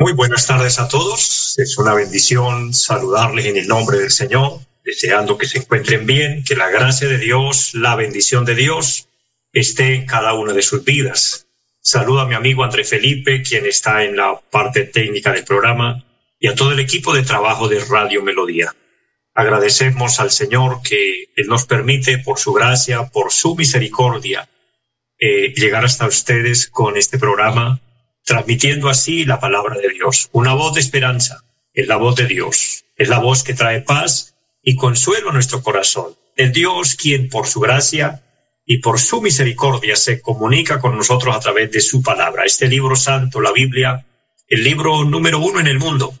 Muy buenas tardes a todos. Es una bendición saludarles en el nombre del Señor, deseando que se encuentren bien, que la gracia de Dios, la bendición de Dios esté en cada una de sus vidas. Saludo a mi amigo André Felipe, quien está en la parte técnica del programa, y a todo el equipo de trabajo de Radio Melodía. Agradecemos al Señor que Él nos permite, por su gracia, por su misericordia, eh, llegar hasta ustedes con este programa, transmitiendo así la palabra de Dios. Una voz de esperanza, es la voz de Dios, es la voz que trae paz y consuelo a nuestro corazón. El Dios quien por su gracia y por su misericordia se comunica con nosotros a través de su palabra. Este libro santo, la Biblia, el libro número uno en el mundo,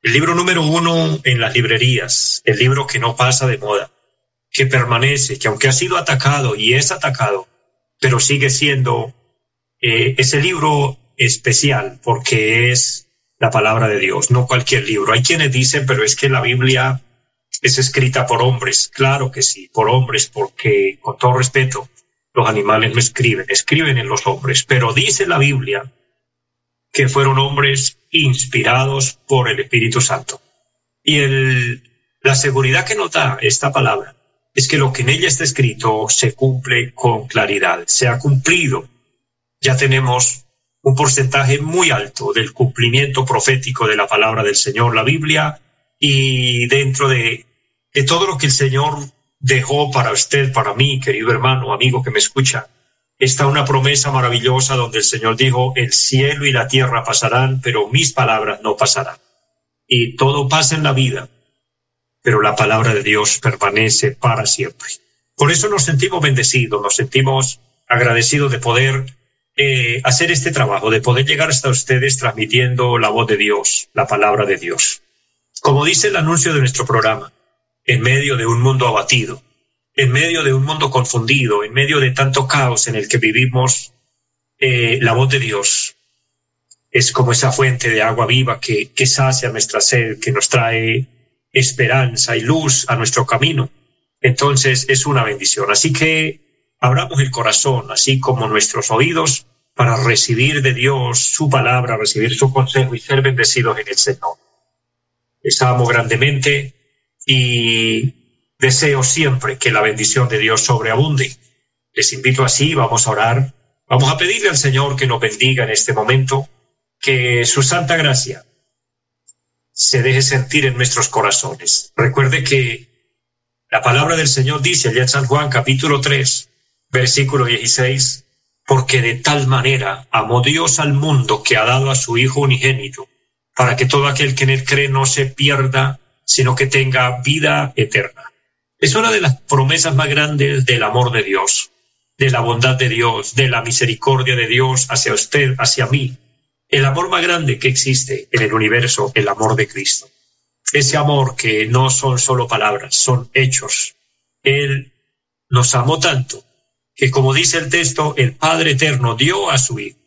el libro número uno en las librerías, el libro que no pasa de moda, que permanece, que aunque ha sido atacado y es atacado, pero sigue siendo eh, ese libro especial porque es la palabra de Dios, no cualquier libro. Hay quienes dicen, pero es que la Biblia es escrita por hombres. Claro que sí, por hombres, porque con todo respeto, los animales no escriben, escriben en los hombres, pero dice la Biblia que fueron hombres inspirados por el Espíritu Santo. Y el, la seguridad que nos da esta palabra es que lo que en ella está escrito se cumple con claridad, se ha cumplido. Ya tenemos un porcentaje muy alto del cumplimiento profético de la palabra del Señor, la Biblia, y dentro de, de todo lo que el Señor dejó para usted, para mí, querido hermano, amigo que me escucha, está una promesa maravillosa donde el Señor dijo, el cielo y la tierra pasarán, pero mis palabras no pasarán. Y todo pasa en la vida, pero la palabra de Dios permanece para siempre. Por eso nos sentimos bendecidos, nos sentimos agradecidos de poder eh, hacer este trabajo, de poder llegar hasta ustedes transmitiendo la voz de Dios, la palabra de Dios. Como dice el anuncio de nuestro programa, en medio de un mundo abatido, en medio de un mundo confundido, en medio de tanto caos en el que vivimos, eh, la voz de Dios es como esa fuente de agua viva que, que sacia nuestra sed, que nos trae esperanza y luz a nuestro camino. Entonces es una bendición. Así que abramos el corazón, así como nuestros oídos, para recibir de Dios su palabra, recibir su consejo y ser bendecidos en el Señor. Les amo grandemente y Deseo siempre que la bendición de Dios sobreabunde. Les invito así, vamos a orar, vamos a pedirle al Señor que nos bendiga en este momento, que su santa gracia se deje sentir en nuestros corazones. Recuerde que la palabra del Señor dice allá en San Juan capítulo 3, versículo 16, porque de tal manera amó Dios al mundo que ha dado a su Hijo unigénito, para que todo aquel que en él cree no se pierda, sino que tenga vida eterna. Es una de las promesas más grandes del amor de Dios, de la bondad de Dios, de la misericordia de Dios hacia usted, hacia mí. El amor más grande que existe en el universo, el amor de Cristo. Ese amor que no son solo palabras, son hechos. Él nos amó tanto que, como dice el texto, el Padre Eterno dio a su Hijo.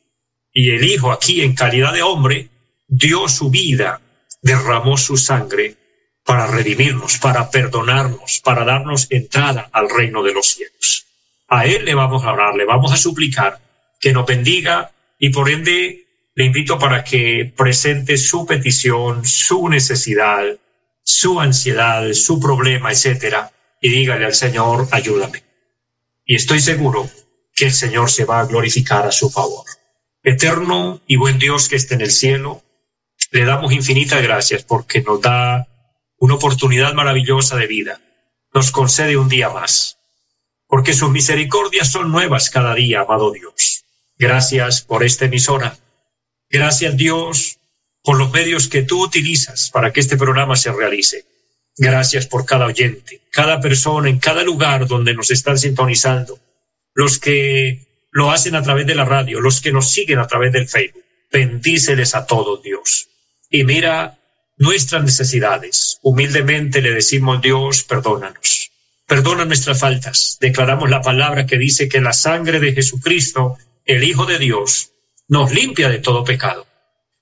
Y el Hijo aquí, en calidad de hombre, dio su vida, derramó su sangre para redimirnos, para perdonarnos, para darnos entrada al reino de los cielos. A Él le vamos a orar, le vamos a suplicar que nos bendiga y por ende le invito para que presente su petición, su necesidad, su ansiedad, su problema, etcétera, y dígale al Señor, ayúdame. Y estoy seguro que el Señor se va a glorificar a su favor. Eterno y buen Dios que esté en el cielo, le damos infinitas gracias porque nos da una oportunidad maravillosa de vida. Nos concede un día más, porque sus misericordias son nuevas cada día, amado Dios. Gracias por esta emisora. Gracias Dios por los medios que tú utilizas para que este programa se realice. Gracias por cada oyente, cada persona en cada lugar donde nos están sintonizando, los que lo hacen a través de la radio, los que nos siguen a través del Facebook. Bendíceles a todos, Dios. Y mira nuestras necesidades. Humildemente le decimos, Dios, perdónanos. Perdona nuestras faltas. Declaramos la palabra que dice que la sangre de Jesucristo, el Hijo de Dios, nos limpia de todo pecado.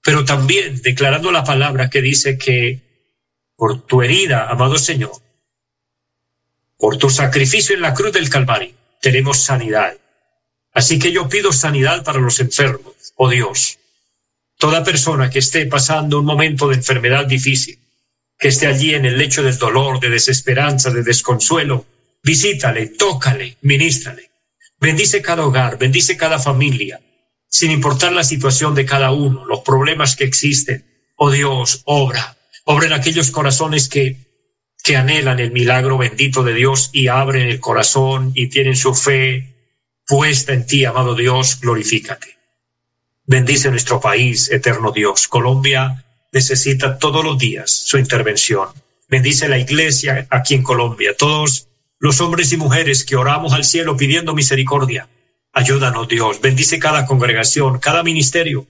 Pero también declarando la palabra que dice que por tu herida, amado Señor, por tu sacrificio en la cruz del Calvario, tenemos sanidad. Así que yo pido sanidad para los enfermos, oh Dios. Toda persona que esté pasando un momento de enfermedad difícil, que esté allí en el lecho del dolor, de desesperanza, de desconsuelo, visítale, tócale, ministrale. Bendice cada hogar, bendice cada familia, sin importar la situación de cada uno, los problemas que existen. Oh Dios, obra, obra en aquellos corazones que, que anhelan el milagro bendito de Dios y abren el corazón y tienen su fe puesta en ti, amado Dios, glorifícate. Bendice nuestro país, eterno Dios. Colombia necesita todos los días su intervención. Bendice la iglesia aquí en Colombia, todos los hombres y mujeres que oramos al cielo pidiendo misericordia. Ayúdanos, Dios. Bendice cada congregación, cada ministerio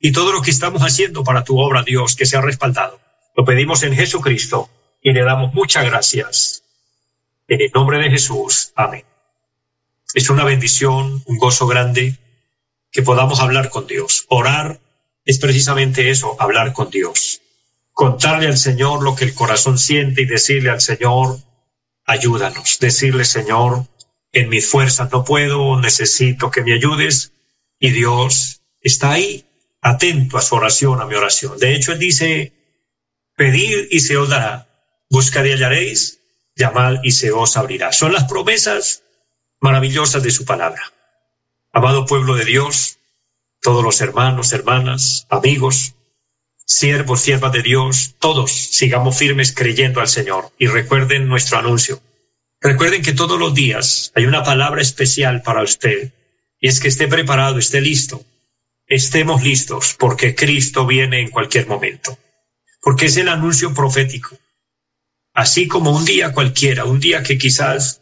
y todo lo que estamos haciendo para tu obra, Dios, que sea respaldado. Lo pedimos en Jesucristo y le damos muchas gracias. En el nombre de Jesús. Amén. Es una bendición, un gozo grande que podamos hablar con Dios. Orar es precisamente eso, hablar con Dios. Contarle al Señor lo que el corazón siente y decirle al Señor, ayúdanos. Decirle, Señor, en mis fuerzas no puedo, necesito que me ayudes. Y Dios está ahí, atento a su oración, a mi oración. De hecho, Él dice, pedid y se os dará, buscad y hallaréis, llamad y se os abrirá. Son las promesas maravillosas de su palabra. Amado pueblo de Dios, todos los hermanos, hermanas, amigos, siervos, siervas de Dios, todos sigamos firmes creyendo al Señor y recuerden nuestro anuncio. Recuerden que todos los días hay una palabra especial para usted y es que esté preparado, esté listo. Estemos listos porque Cristo viene en cualquier momento. Porque es el anuncio profético. Así como un día cualquiera, un día que quizás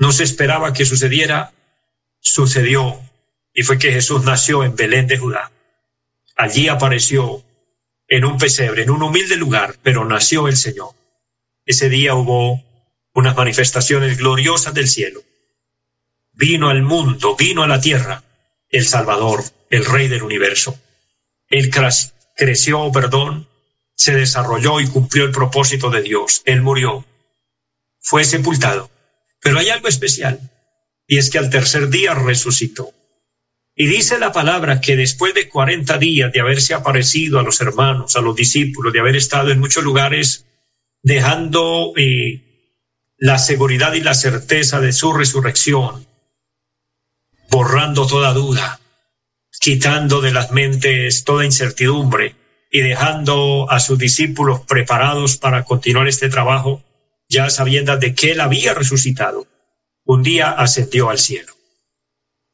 no se esperaba que sucediera, sucedió y fue que Jesús nació en Belén de Judá. Allí apareció en un pesebre, en un humilde lugar, pero nació el Señor. Ese día hubo unas manifestaciones gloriosas del cielo. Vino al mundo, vino a la tierra, el Salvador, el Rey del universo. Él creció, perdón, se desarrolló y cumplió el propósito de Dios. Él murió, fue sepultado. Pero hay algo especial, y es que al tercer día resucitó. Y dice la palabra que después de cuarenta días de haberse aparecido a los hermanos, a los discípulos, de haber estado en muchos lugares, dejando eh, la seguridad y la certeza de su resurrección, borrando toda duda, quitando de las mentes toda incertidumbre y dejando a sus discípulos preparados para continuar este trabajo, ya sabiendo de que él había resucitado, un día ascendió al cielo.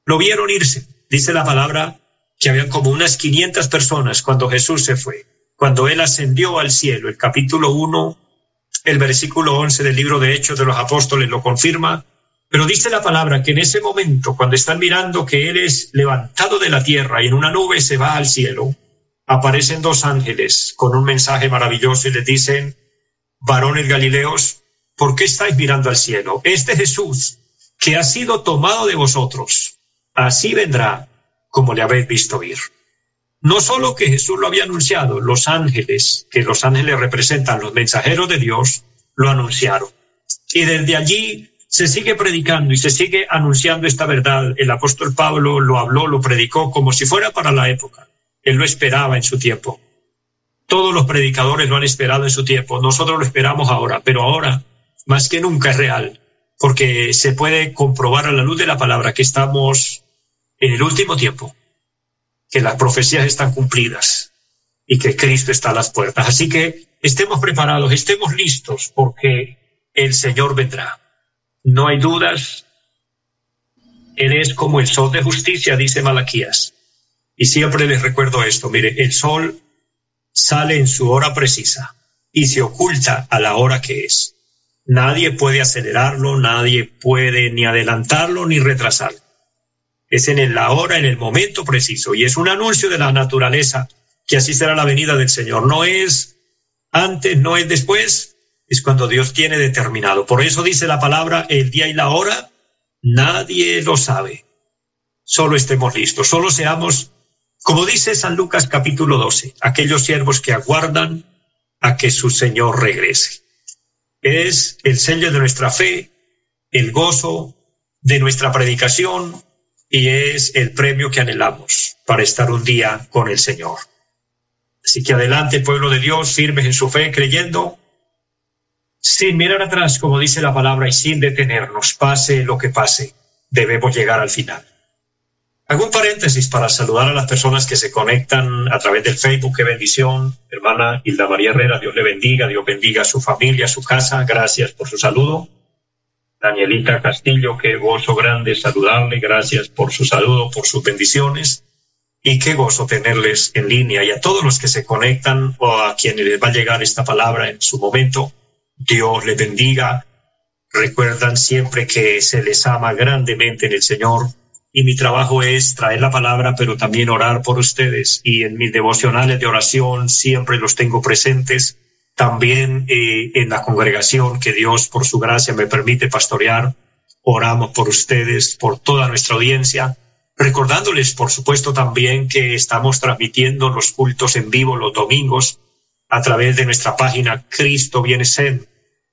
Lo vieron irse, dice la palabra, que habían como unas 500 personas cuando Jesús se fue, cuando él ascendió al cielo, el capítulo 1 el versículo 11 del libro de Hechos de los Apóstoles lo confirma, pero dice la palabra que en ese momento, cuando están mirando que Él es levantado de la tierra y en una nube se va al cielo, aparecen dos ángeles con un mensaje maravilloso y les dicen, varones galileos, ¿por qué estáis mirando al cielo? Este Jesús, que ha sido tomado de vosotros, así vendrá como le habéis visto ir. No solo que Jesús lo había anunciado, los ángeles, que los ángeles representan los mensajeros de Dios, lo anunciaron. Y desde allí se sigue predicando y se sigue anunciando esta verdad. El apóstol Pablo lo habló, lo predicó como si fuera para la época. Él lo esperaba en su tiempo. Todos los predicadores lo han esperado en su tiempo. Nosotros lo esperamos ahora, pero ahora más que nunca es real, porque se puede comprobar a la luz de la palabra que estamos en el último tiempo que las profecías están cumplidas y que Cristo está a las puertas. Así que estemos preparados, estemos listos porque el Señor vendrá. No hay dudas. Él es como el sol de justicia, dice Malaquías. Y siempre les recuerdo esto. Mire, el sol sale en su hora precisa y se oculta a la hora que es. Nadie puede acelerarlo, nadie puede ni adelantarlo ni retrasarlo. es en la hora, en el momento preciso, y es un anuncio de la naturaleza que así será la venida del Señor. No es antes, no es después, es cuando Dios tiene determinado. Por eso dice la palabra, el día y la hora, nadie lo sabe. Solo estemos listos, solo seamos, como dice San Lucas capítulo 12, aquellos siervos que aguardan a que su Señor regrese. Es el sello de nuestra fe, el gozo de nuestra predicación y es el premio que anhelamos para estar un día con el Señor. Así que adelante, pueblo de Dios, firmes en su fe, creyendo, sin mirar atrás, como dice la palabra, y sin detenernos, pase lo que pase, debemos llegar al final. Hago paréntesis para saludar a las personas que se conectan a través del Facebook. Qué bendición, hermana Hilda María Herrera. Dios le bendiga, Dios bendiga a su familia, a su casa. Gracias por su saludo. Danielita Castillo, qué gozo grande saludarle. Gracias por su saludo, por sus bendiciones y qué gozo tenerles en línea y a todos los que se conectan o a quienes les va a llegar esta palabra en su momento. Dios les bendiga. Recuerdan siempre que se les ama grandemente en el Señor y mi trabajo es traer la palabra, pero también orar por ustedes y en mis devocionales de oración siempre los tengo presentes. También eh, en la congregación que Dios por su gracia me permite pastorear, oramos por ustedes, por toda nuestra audiencia Recordándoles, por supuesto, también que estamos transmitiendo los cultos en vivo los domingos a través de nuestra página Cristo Viene Ser.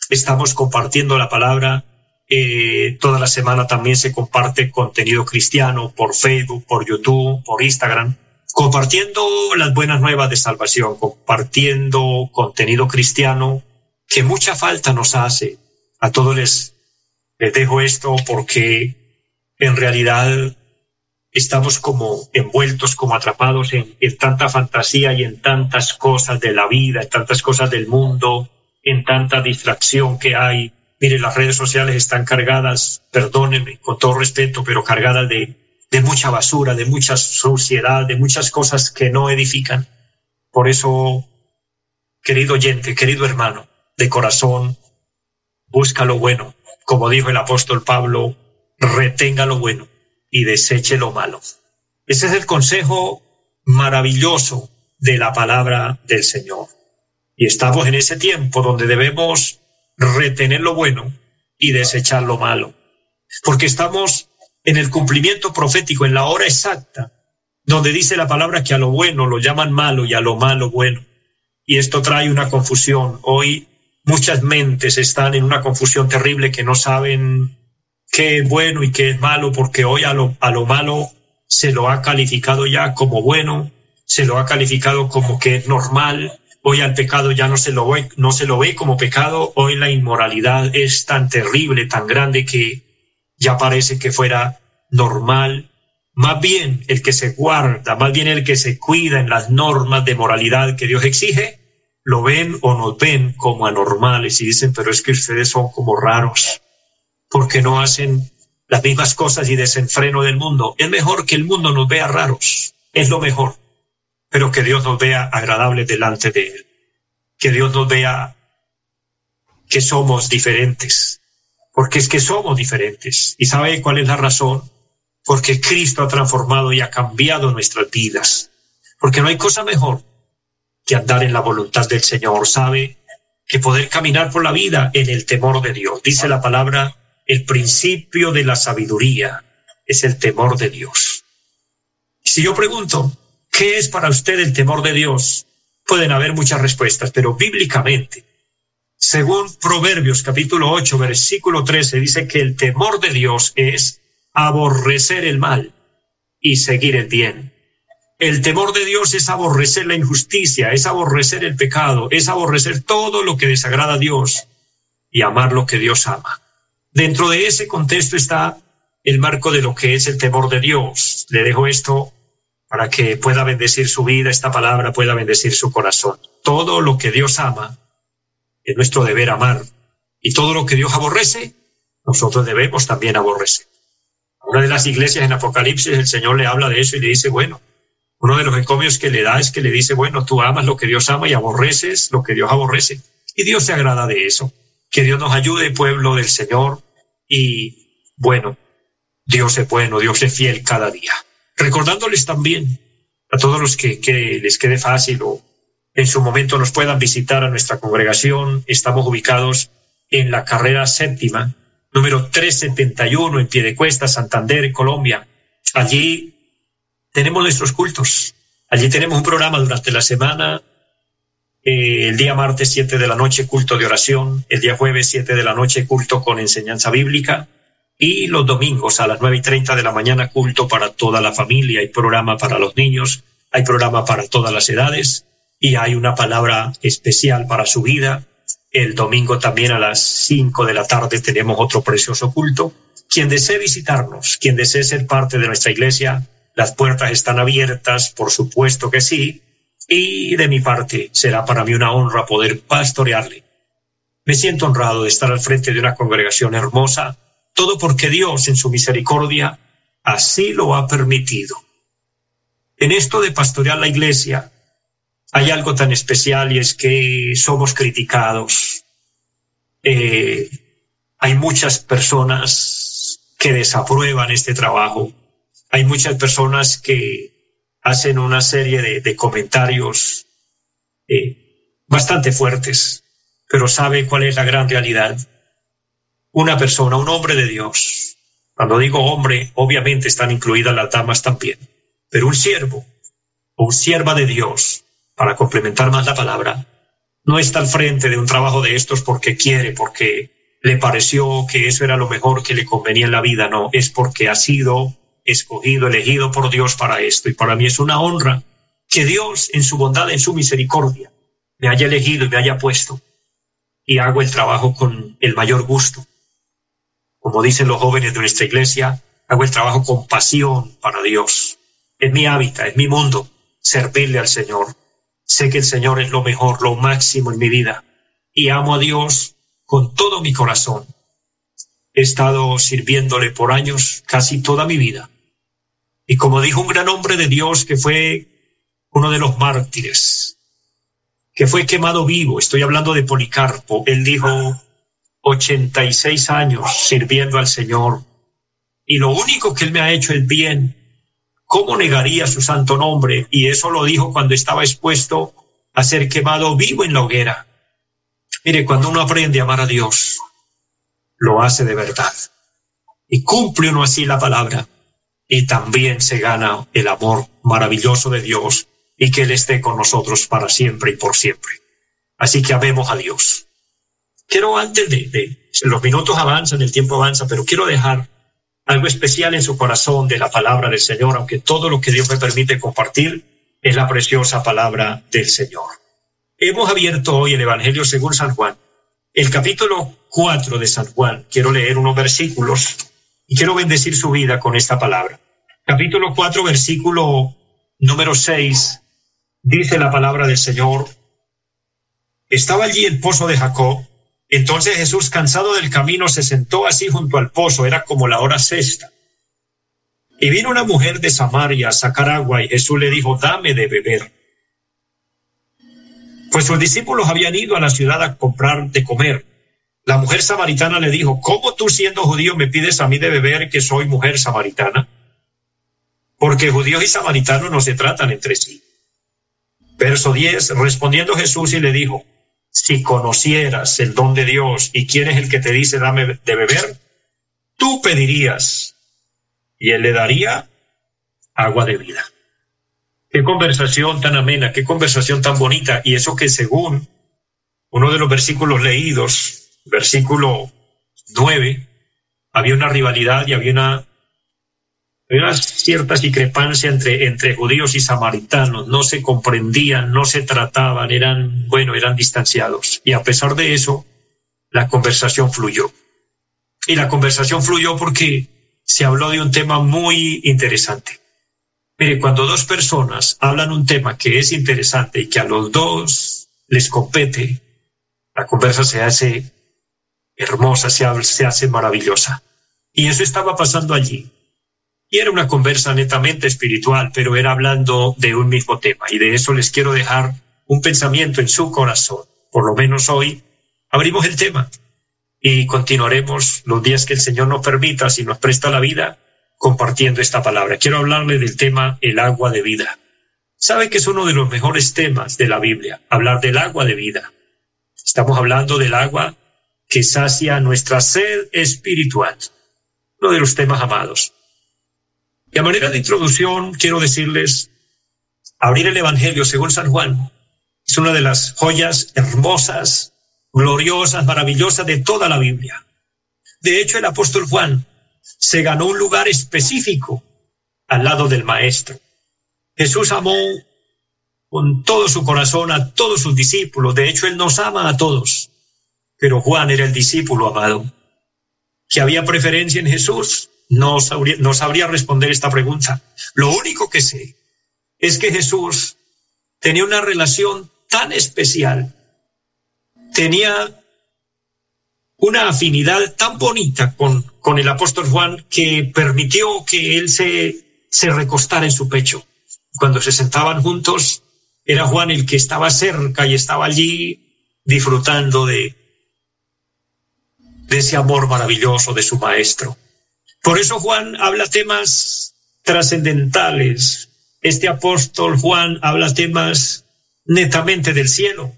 Estamos compartiendo la palabra. Eh, toda la semana también se comparte contenido cristiano por Facebook, por YouTube, por Instagram, compartiendo las buenas nuevas de salvación, compartiendo contenido cristiano que mucha falta nos hace. A todos les, les dejo esto porque en realidad estamos como envueltos, como atrapados en, tanta fantasía y en tantas cosas de la vida, en tantas cosas del mundo, en tanta distracción que hay. Mire, las redes sociales están cargadas, perdónenme, con todo respeto, pero cargadas de, de mucha basura, de mucha suciedad, de muchas cosas que no edifican. Por eso, querido oyente, querido hermano, de corazón, busca lo bueno. Como dijo el apóstol Pablo, retenga lo bueno y deseche lo malo. Ese es el consejo maravilloso de la palabra del Señor. Y estamos en ese tiempo donde debemos retener lo bueno y desechar lo malo. Porque estamos en el cumplimiento profético, en la hora exacta, donde dice la palabra que a lo bueno lo llaman malo y a lo malo bueno. Y esto trae una confusión. Hoy muchas mentes están en una confusión terrible que no saben qué es bueno y qué es malo, porque hoy a lo, a lo malo se lo ha calificado ya como bueno, se lo ha calificado como que es normal, hoy al pecado ya no se lo ve, no se lo ve como pecado, hoy la inmoralidad es tan terrible, tan grande que ya parece que fuera normal. Más bien el que se guarda, más bien el que se cuida en las normas de moralidad que Dios exige, lo ven o nos ven como anormales y dicen, pero es que ustedes son como raros porque no hacen las mismas cosas y desenfreno del mundo. Es mejor que el mundo nos vea raros, es lo mejor, pero que Dios nos vea agradables delante de Él, que Dios nos vea que somos diferentes, porque es que somos diferentes. ¿Y sabe cuál es la razón? Porque Cristo ha transformado y ha cambiado nuestras vidas, porque no hay cosa mejor que andar en la voluntad del Señor, sabe que poder caminar por la vida en el temor de Dios. Dice la palabra el principio de la sabiduría es el temor de Dios. Si yo pregunto, ¿qué es para usted el temor de Dios? Pueden haber muchas respuestas, pero bíblicamente, según Proverbios capítulo 8, versículo 13, dice que el temor de Dios es aborrecer el mal y seguir el bien. El temor de Dios es aborrecer la injusticia, es aborrecer el pecado, es aborrecer todo lo que desagrada a Dios y amar lo que Dios ama. Dentro de ese contexto está el marco de lo que es el temor de Dios. Le dejo esto para que pueda bendecir su vida, esta palabra pueda bendecir su corazón. Todo lo que Dios ama es nuestro deber amar. Y todo lo que Dios aborrece, nosotros debemos también aborrecer. una de las iglesias en Apocalipsis el Señor le habla de eso y le dice, bueno, uno de los encomios que le da es que le dice, bueno, tú amas lo que Dios ama y aborreces lo que Dios aborrece. Y Dios se agrada de eso. Que Dios nos ayude, pueblo del Señor, y bueno, Dios es bueno, Dios es fiel cada día. Recordándoles también a todos los que, les quede fácil o en su momento nos puedan visitar a nuestra congregación, estamos ubicados en la carrera séptima, número 371 en Piedecuesta, Santander, Colombia. Allí tenemos nuestros cultos. Allí tenemos un programa durante la semana. Eh, el día martes 7 de la noche, culto de oración. El día jueves 7 de la noche, culto con enseñanza bíblica. Y los domingos a las nueve y treinta de la mañana, culto para toda la familia. Hay programa para los niños, hay programa para todas las edades y hay una palabra especial para su vida el domingo también a las cinco de la tarde tenemos otro precioso culto. Quien desee visitarnos, quien desee ser parte de nuestra iglesia, las puertas están abiertas, por supuesto que sí, y de mi parte será para mí una honra poder pastorearle. Me siento honrado de estar al frente de una congregación hermosa, todo porque Dios en su misericordia así lo ha permitido. En esto de pastorear la iglesia, hay algo tan especial y es que somos criticados. Eh, hay muchas personas que desaprueban este trabajo. Hay muchas personas que hacen una serie de, comentarios eh, bastante fuertes, pero sabe cuál es la gran realidad. Una persona, un hombre de Dios, cuando digo hombre, obviamente están incluidas las damas también, pero un siervo o un sierva de Dios para complementar más la palabra, no está al frente de un trabajo de estos porque quiere, porque le pareció que eso era lo mejor que le convenía en la vida, no, es porque ha sido escogido, elegido por Dios para esto. Y para mí es una honra que Dios, en su bondad, en su misericordia, me haya elegido y me haya puesto. Y hago el trabajo con el mayor gusto. Como dicen los jóvenes de nuestra iglesia, hago el trabajo con pasión para Dios. Es mi hábitat, es mi mundo, servirle al Señor. Sé que el Señor es lo mejor, lo máximo en mi vida y amo a Dios con todo mi corazón. He estado sirviéndole por años, casi toda mi vida. Y como dijo un gran hombre de Dios que fue uno de los mártires, que fue quemado vivo, estoy hablando de Policarpo, él dijo 86 años sirviendo al Señor y lo único que él me ha hecho es bien ¿Cómo negaría su santo nombre? Y eso lo dijo cuando estaba expuesto a ser quemado vivo en la hoguera. Mire, cuando uno aprende a amar a Dios, lo hace de verdad. Y cumple uno así la palabra. Y también se gana el amor maravilloso de Dios y que Él esté con nosotros para siempre y por siempre. Así que amemos a Dios. Quiero antes de, de los minutos avanzan, el tiempo avanza, pero quiero dejar algo especial en su corazón de la palabra del Señor, aunque todo lo que Dios me permite compartir es la preciosa palabra del Señor. Hemos abierto hoy el Evangelio según San Juan, el capítulo 4 de San Juan. Quiero leer unos versículos y quiero bendecir su vida con esta palabra. Capítulo 4, versículo número 6, dice la palabra del Señor. Estaba allí el pozo de Jacob entonces Jesús, cansado del camino, se sentó así junto al pozo, era como la hora sexta. Y vino una mujer de Samaria a sacar agua y Jesús le dijo, dame de beber. Pues sus discípulos habían ido a la ciudad a comprar de comer. La mujer samaritana le dijo, ¿cómo tú siendo judío me pides a mí de beber que soy mujer samaritana? Porque judíos y samaritanos no se tratan entre sí. Verso 10, respondiendo Jesús y le dijo, si conocieras el don de Dios y quién es el que te dice dame de beber, tú pedirías y él le daría agua de vida. Qué conversación tan amena, qué conversación tan bonita. Y eso que según uno de los versículos leídos, versículo nueve, había una rivalidad y había una había cierta discrepancia entre, judíos y samaritanos, no se comprendían, no se trataban, eran, bueno, eran distanciados. Y a pesar de eso, la conversación fluyó. Y la conversación fluyó porque se habló de un tema muy interesante. Mire, cuando dos personas hablan un tema que es interesante y que a los dos les compete, la conversa se hace hermosa, se hace maravillosa. Y eso estaba pasando allí. Y era una conversa netamente espiritual, pero era hablando de un mismo tema. Y de eso les quiero dejar un pensamiento en su corazón. Por lo menos hoy abrimos el tema y continuaremos los días que el Señor nos permita, si nos presta la vida, compartiendo esta palabra. Quiero hablarle del tema el agua de vida. Sabe que es uno de los mejores temas de la Biblia, hablar del agua de vida. Estamos hablando del agua que sacia nuestra sed espiritual, uno de los temas amados. Y a manera de introducción, quiero decirles, abrir el Evangelio según San Juan es una de las joyas hermosas, gloriosas, maravillosas de toda la Biblia. De hecho, el apóstol Juan se ganó un lugar específico al lado del Maestro. Jesús amó con todo su corazón a todos sus discípulos. De hecho, Él nos ama a todos. Pero Juan era el discípulo amado. ¿Que había preferencia en Jesús? No sabría, no sabría responder esta pregunta. Lo único que sé es que Jesús tenía una relación tan especial, tenía una afinidad tan bonita con, con el apóstol Juan que permitió que él se, se recostara en su pecho. Cuando se sentaban juntos, era Juan el que estaba cerca y estaba allí disfrutando de, de ese amor maravilloso de su maestro. Por eso Juan habla temas trascendentales. Este apóstol Juan habla temas netamente del cielo.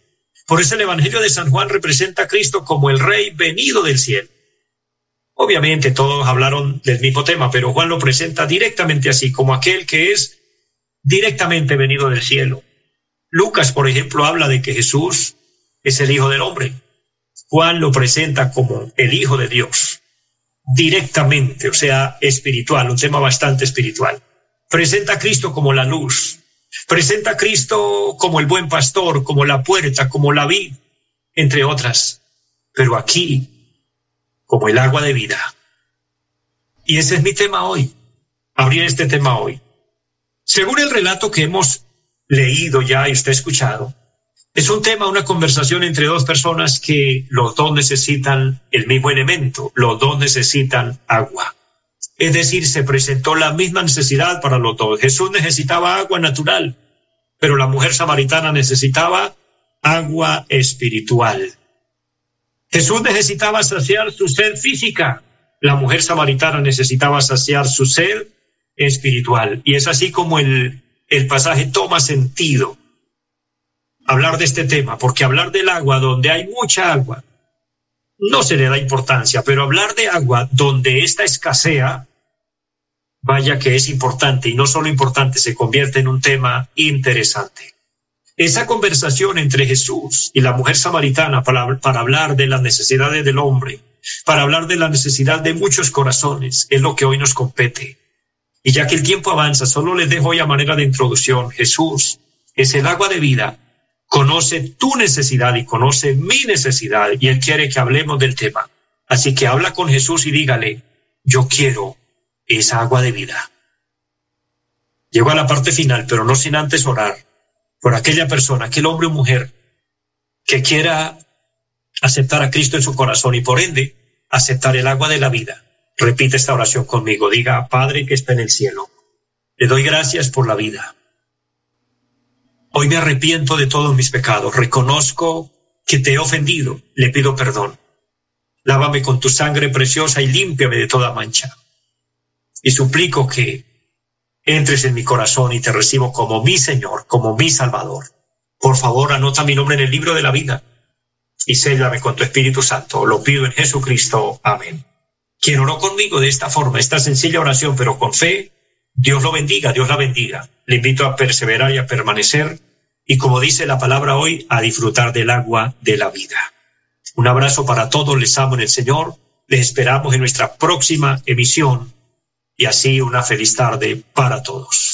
Por eso el Evangelio de San Juan representa a Cristo como el Rey venido del cielo. Obviamente todos hablaron del mismo tema, pero Juan lo presenta directamente así, como aquel que es directamente venido del cielo. Lucas, por ejemplo, habla de que Jesús es el Hijo del Hombre. Juan lo presenta como el Hijo de Dios, directamente, o sea, espiritual, un tema bastante espiritual. Presenta a Cristo como la luz, Presenta a Cristo como el buen pastor, como la puerta, como la vid, entre otras. Pero aquí, como el agua de vida. Y ese es mi tema hoy, abrir este tema hoy. Según el relato que hemos leído ya y usted ha escuchado, es un tema, una conversación entre dos personas que los dos necesitan el mismo elemento, los dos necesitan agua. Es decir, se presentó la misma necesidad para los dos. Jesús necesitaba agua natural, pero la mujer samaritana necesitaba agua espiritual. Jesús necesitaba saciar su sed física, la mujer samaritana necesitaba saciar su sed espiritual. Y es así como el, el pasaje toma sentido hablar de este tema, porque hablar del agua donde hay mucha agua no se le da importancia, pero hablar de agua donde esta escasea vaya que es importante y no solo importante, se convierte en un tema interesante. Esa conversación entre Jesús y la mujer samaritana para, para, hablar de las necesidades del hombre, para hablar de la necesidad de muchos corazones, es lo que hoy nos compete. Y ya que el tiempo avanza, solo les dejo hoy a manera de introducción. Jesús es el agua de vida, conoce tu necesidad y conoce mi necesidad y Él quiere que hablemos del tema. Así que habla con Jesús y dígale, yo quiero esa agua de vida. Llego a la parte final, pero no sin antes orar por aquella persona, aquel hombre o mujer que quiera aceptar a Cristo en su corazón y por ende aceptar el agua de la vida. Repite esta oración conmigo. Diga, Padre que está en el cielo, le doy gracias por la vida. Hoy me arrepiento de todos mis pecados. Reconozco que te he ofendido. Le pido perdón. Lávame con tu sangre preciosa y límpiame de toda mancha y suplico que entres en mi corazón y te recibo como mi Señor, como mi Salvador. Por favor, anota mi nombre en el libro de la vida y séllame con tu Espíritu Santo. Lo pido en Jesucristo. Amén. Quien oró conmigo de esta forma, esta sencilla oración, pero con fe, Dios lo bendiga, Dios la bendiga. Le invito a perseverar y a permanecer y, como dice la palabra hoy, a disfrutar del agua de la vida. Un abrazo para todos, les amo en el Señor, les esperamos en nuestra próxima emisión y así una feliz tarde para todos.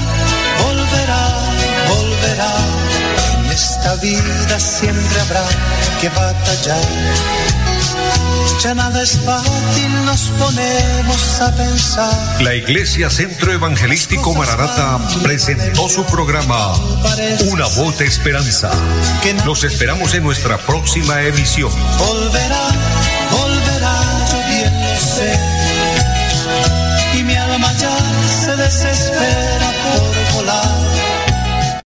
Vida siempre habrá que batallar. Ya nada es fácil, nos ponemos a pensar. La Iglesia Centro Evangelístico Maranata presentó su programa Una voz de esperanza. Los esperamos en nuestra próxima emisión. Volverá, volverá, yo bien lo sé. Y mi alma ya se desespera